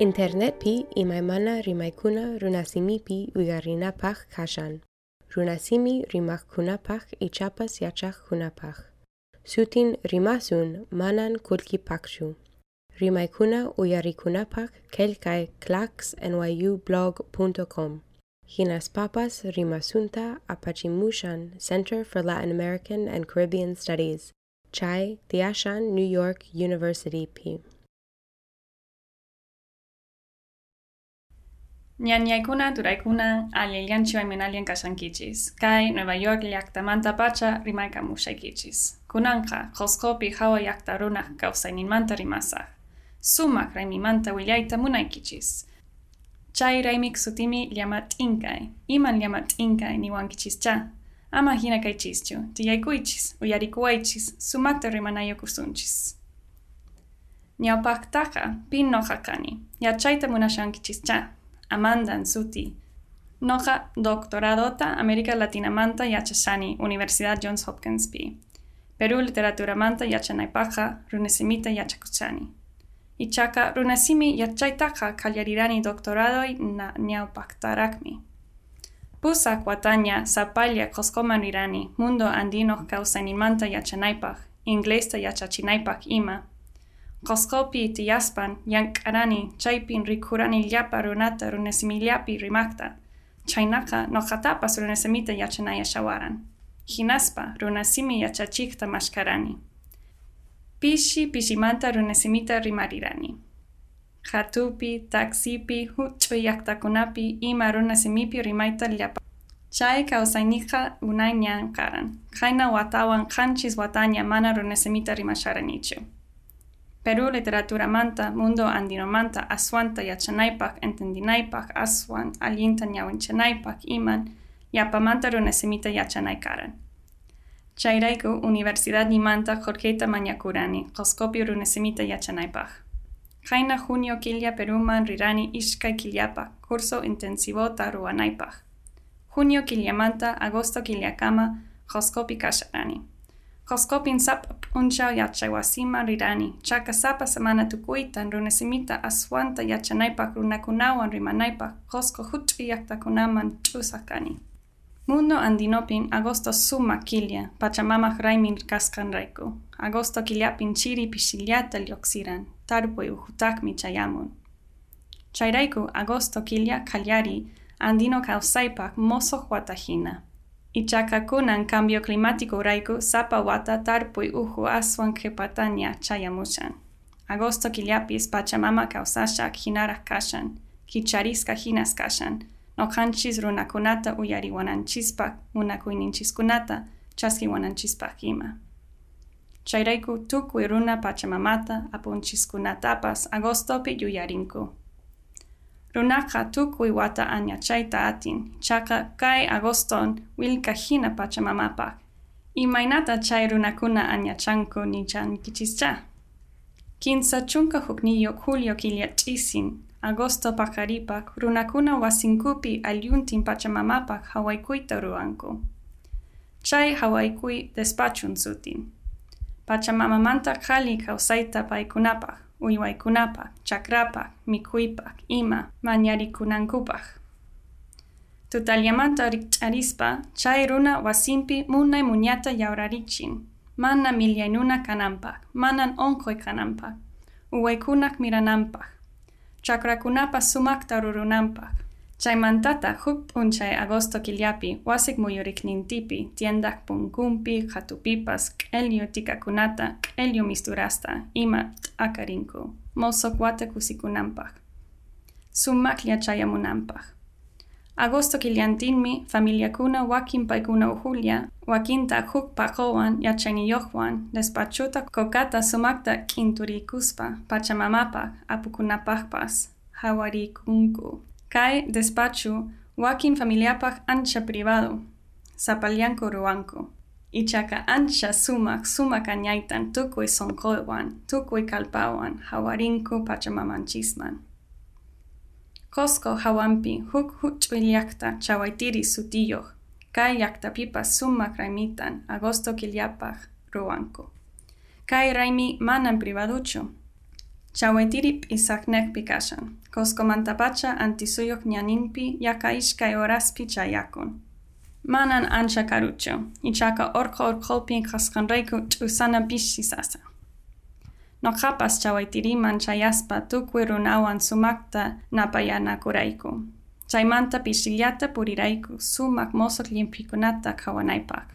Internet pi imaymana rimaykuna runasimipi uyarinapaq kashan. Runasimi rimakkunapaq ichapas yachaq kunapaq. Sutin rimasun manan kulkipaqchu. Rimaykuna uyarikunapaq kelkay clacksnyublog.com. Hinas papas rimasunta apachimushan Center for Latin American and Caribbean Studies. Chai Tiashan New York University P. Ñañaykuna turaykunan allillanchu ayminallan kashankichis. Kay Nueva York llaqtamanta pacha rimayka mushaykichis. Kunanqa qosqopi hawa llaqta runaq kawsayninmanta rimasaq. Sumaq raymimanta willayta munaykichis. Chay raymik sutimi llama inkai. Iman llama t'inкay niwankichischa. Ama hina kaychischu. Tiyaykuychis, uyarikuwaychis, sumakta rimanayokusunchis. Ñawpaqtaqa pin noqa kani. Yachayta munashankichischa. Amandan Suti. Noja doctoradota América Latina manta yachashani Universidad Johns Hopkins P. Perú literatura manta yachanaypaja runesimita yachakuchani. Ichaka runesimi yachaytaja kallarirani doctorado na ñawpaktarakmi. Pusa kwataña sapalya koskomanirani mundo andino kausanimanta yachanaypaj, inglesta yachachinaypaj ima, Qoskopi tiyaspan yankarani chaypin rikurani llapa runata runesimillapi rimakta. Chaynaka noqatapas runesimita yachanaya shawaran. Hinaspa runasimi yachachikta mashkarani. Pishi pishimanta runesimita rimarirani. Khatupi, taksipi, huch'uy llaqtakunapi ima runasimipi rimayta llapa. Chay kawsayniqa unay ñankaran. Watawan qanchis wataña mana runesimita rimasharanichu. Perú literatura manta, mundo andino manta, aswanta yachanaypak, entendinaypak, aswan, allinta ñawinchanaypak, iman, yapamanta runesimita yachanaykaran. Chayrayku Universidad Nimanta Jorgeta Mañakurani, Qoscopi runesimita yachanaypak. Jaina junio kilya Peruman rirani ishkay kilyapa, curso intensivota ruanaypak. Junio kilyamanta, agosto kilyakama, Qoscopi kasharani. Qoskopin sap puncha yachaywasima rirani. Chaka sapa semana tukuitan runesimita aswanta yachanaypak runakunawan rimanaypak qosko huch'i llaqtakunaman ch'usakani. Mundo andinopin agosto suma kilya pachamamaj raymin kasqanrayku. Agosto kilyapin chiri pishillata lluqsiran. Tarpuy uhutakmi chayamun. Chayrayku agosto kilya kalyari andino kawsaypak mosoq watajina. Ichakakunan cambio climático raiku sapa wata tarpuy uhu aswan qhipataña chayamushan. Agosto killapis Pachamama kausashak hinaraq kashan, kicharisqa hinas kashan, noqanchis runakunata uyariwananchispaq munakuyninchiskunata chaskiwananchispaq ima. Chayrayku tukuy runa Pachamamata apunchiskunatapas agostopi yuyarinku. Runaka tukuy wata añachayta atin, chaka kay agoston wilka hina pachamamapak. Imaynata chay runakuna añachanku nichankichischa. Kinsa chunka hukniyo julio kilyach'isin, agosto pakaripak, runakuna wasinkupi aliuntin pachamamapak hawaykuyta ruanku. Chay hawaykuy despachun sutin. Pachamamamanta kali kausaita paykunapaq, uywaykunapaq, chakrapaq, mikhuypaq, ima, mañarikunankupaq. Tutallamanta rikch'arispa, chay runa wasinpi munay muñata yawrarichin, mana milyaynuna kananpaq, manan onqoy kananpaq, uwaykunak mirananpaq, chakrakunapa sumakta rurunanpaq, Chaymantata huk p'unchay agosto killapi wasik muyuriknintipi tiendak punkumpi qhatupipas k'ellu tikakunata k'ellu misturasta ima t'akarinku mosoq wata kusikunanpaq sumaklla chayamunanpaq agosto killantinmi familiakuna wakin paykuna ujulla wakinta huk paqowan yachayniyuqwan despachuta kokata sumakta k'inturikuspa pachamamapaq apukunapaqpas hawarikunku cae despachu huaquin familiapaj ancha privado, sapalianco ruanco. Ichaca ancha sumac sumac añaitan tucuy soncolwan, tucuy calpawan, jawarinco pachamamanchisman. Cosco hawampi huk huchuiliacta chawaitiri sutillo, cae iactapipas sumac raimitan agosto quiliapaj ruanco. Kai raimi manan privaducho, Txauetirip izaknek pikaxan, koskomantapacha antisuyok ñaninpi yaka iskay horaspi e chayakun. Manan ancha karucho, ichaka orko orkolpi kaskanreiku txusana pixisasa. Noqapas txawaitiriman chayaspa tukwi e runawan sumakta napayanakurayku. Chaymanta pishillata purirayku sumak mosoq llimphikunata qhawanaipaq.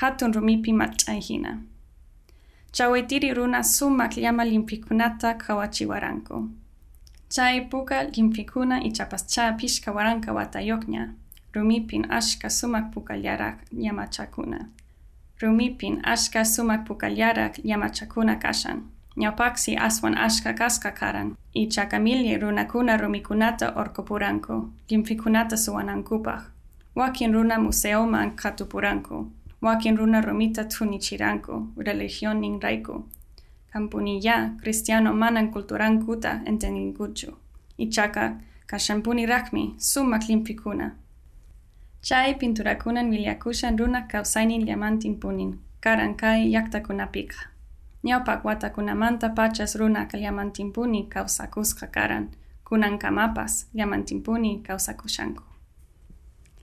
Hatun rumipi match'ayhina. Chawaitiri runa sumak llama limpikunata kawachiwaranku. Chay puka limpikuna ichapas cha pishka waranka watayoknya. Rumipin ashka sumak pukallarak llamachakuna. Rumipin ashka sumak pukallarak llamachakuna kashan. Ñawpaksi aswan ashka kaska karan. I chakamilye runakuna rumikunata orkopuranku. Limpikunata suwanankupaj. Wakin runa museoman katupuranku. Wakin runa rumita tunichiranku. Religion ning raiku. Kampuniya, cristiano manan kulturankuta enteninkuchu. Ichaka, kashampuni rakmi, sumak limpikuna. Chay pinturakunan miliakushan runa kausainin llamantin punin, karan kai yaktakunapika. Ñawpak watakunamanta pachas runa llamantinpuni kausakusqa karan, kunan kamapas llamantinpuni kausakushanku.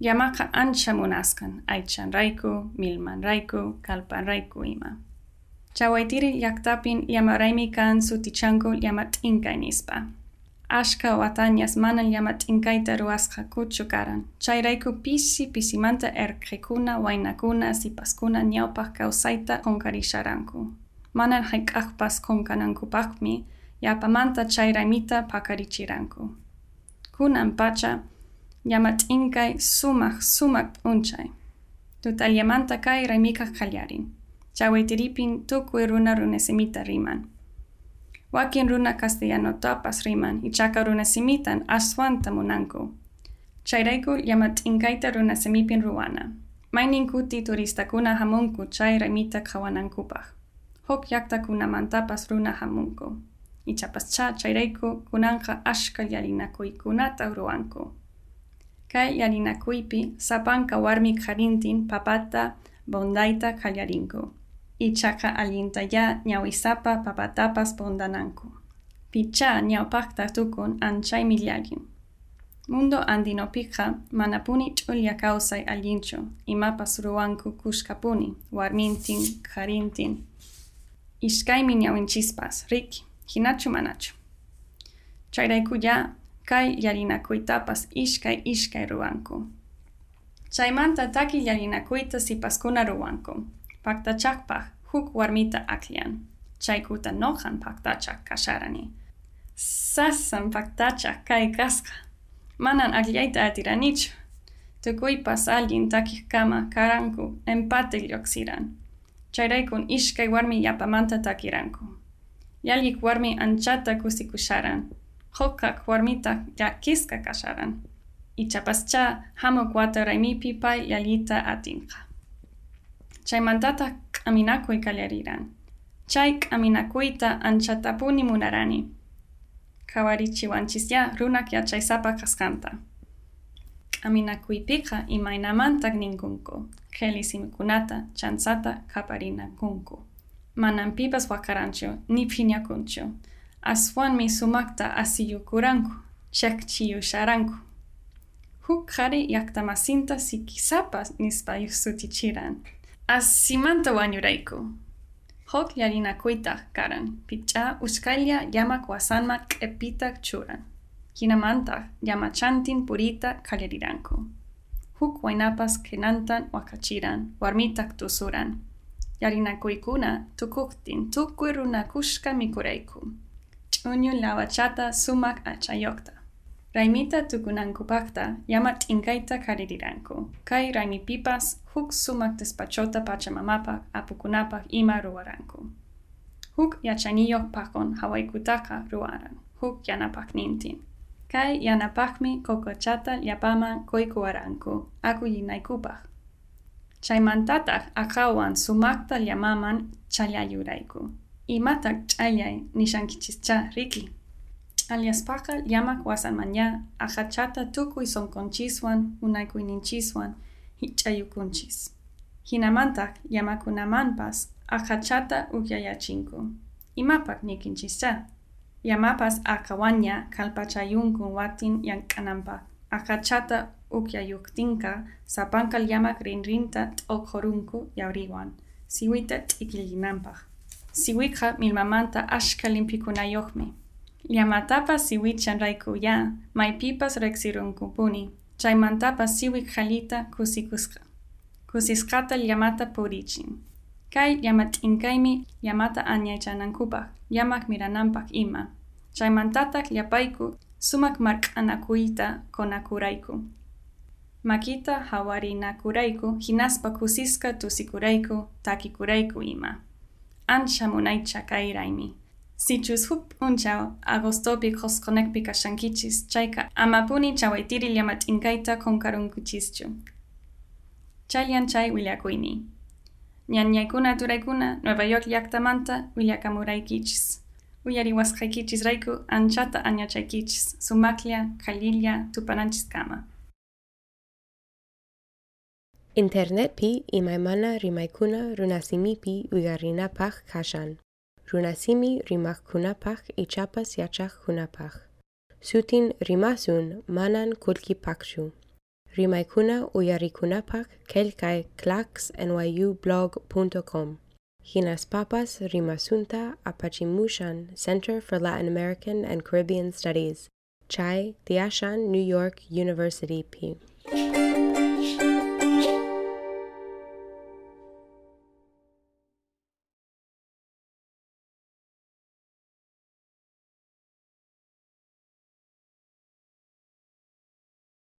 Yamaka ancha munaskan, aichan raiku, milman raiku, kalpan raiku ima. Chawaitiri yaktapin yamaraimi kan sutichanku yamat inkay nispa. Ashka watanyas manan yamat inkaita ruasqa kuchu karan. Chayraiku pisi pisimanta erqikuna wainakuna sipaskuna ñawpaq kawsayta konkarisharanku. Manan hayk'aqpas konkanankupaqmi yapamanta chayraymita pakarichiranku. Kunan pacha yamat inkay sumaq sumaq unchay. Tutalyamanta kay raymikaq kallarin. Chawaitiripin tukuy runa runesimita riman. Wakin runa castellano tapas riman, ichaka runesimitan aswanta munanku. Chayraiku yamat inkaita runesimipin ruana. Mainin kuti turistakuna hamunku chay remita kawanankupaj. Hok yakta kunamantapas runa hamunku. Ichapas cha chayraiku kunanja ashka yalinakuikunata kai yalina kuipi sapanka warmi karintin papata bondaita kallarinko. Ichaka alinta ya ñawisapa papatapas bondananko. Picha ñaupakta tukun anchay milyagin. Mundo andinopika manapuni chulia causai alincho, imapas ruanku kushkapuni, warmintin, karintin. Ishkai minyawin chispas, rik, hinachu manachu. Chairaiku ya kay yarinakuytapas ishkay ishkay ruwanku. Chaymanta taki yarinakuyta sipaskuna ruwanku. Paktachakpaj huk warmita akllan. Chaykuta nohan paktachak kasharani. Sasan paktachak kay kaska. Manan akllayta atiranichu. Tukuypas alguien takijkama karanku empate lyoksiran. Chayraykun ishkay warmi yapamanta takiranku. Yallik warmi anchata kusikusharan. joka kuormita ja kiska kasaran. Ichapascha hamo kuata raimipi pai yalita atinka. Chay mantata kaminakui kaleriran. Chay kaminakuita anchatapuni munarani. Kawarichi wanchisya runak ya chay sapa kaskanta. Kaminakuipika imainamantak ninkunku. Kelisimikunata chansata kaparinakunku. Manampipas wakarancho, nipinakuncho. Aswanmi sumakta asiyukuranku, chekchiyusharanku. Huk qhari llaqtamasinta sikisapas nispa sutichiran. Asimanta wañurayku. Hok yarinakuytaq karan, pich'a uskalla llamak wasanma q'epitak churan. Hinamantaq llamachantin purita qallariranku. Huk waynapas qhinantan wakachiran, warmitak tusuran. Yarinakuykuna tukuktin tukuy runakushka mikurayku. unyu lawachata sumak achayokta. Raimita tukunanku pakta, yamat inkaita kaririranku, kai raimi pipas huk sumak despachota pachamamapak apukunapak ima ruaranku. Huk yachaniyok pakon hawaikutaka ruaran, huk yanapak nintin. Kai yanapakmi kokochata yapama koikuaranku, aku yinaikupaj. Chaimantatah akawan sumakta yamaman chalyayuraiku. imataq ch'allay nishankichischa riki. unai llamaq wasanmanña aqhachata tukuy sonkonchiswan unaykuйninchiswan hich'ayukunchis. Hinamantaq llamakunamanpas aqhachata ukllayachinku. Imapaq nikinchischa. Llamapas akawanya kallpachayunkun watin llank'ananpaq. akachata ukllayuktinqa sapankal yamak rinrinta tokorunku yawriwan. Siwita t'ikillinanpaq. Siwikqa milmamanta ashka limpikunayoqmi. Llamatapas siwichan raykuya, maypipas rexirunkupuni. Chaymantapas siwik halita kusikusqa. Kusisqata llamata purichin. Kay llamat'inkaymi llamata anyaychanankupaq, llamak mirananpaq ima. Chaymantatak llapayku sumak mark'anakuyta konakurayku. Makita hawarinakurayku hinaspa kusiska tusikurayku takikurayku ima ancha munaicha kai raimi. Sichus hup unchao, agostopi koskonekpika kashankichis chaika amapuni chawaitiri liamat inkaita konkarunkuchischu. Chalian chai wilyakuini. Ñañaykuna turaykuna, Nueva York llaktamanta wilyakamuraykichis. Uyariwaskaykichis raiku, anchata añachaykichis, sumaklia, kalilia, tupananchis kama. Internet pi imaymana rimaykuna runasimipi uyarinapaq kashan. Runasimi rimakkunapaq ichapas yachaqkunapaq. Sutin rimasun manan kulkipaqchu. Rimaykuna uyarikunapaq kelkay clacksnyublog.com. Hinas papas rimasunta apachimushan Center for Latin American and Caribbean Studies. Chai Tiashan New York University P.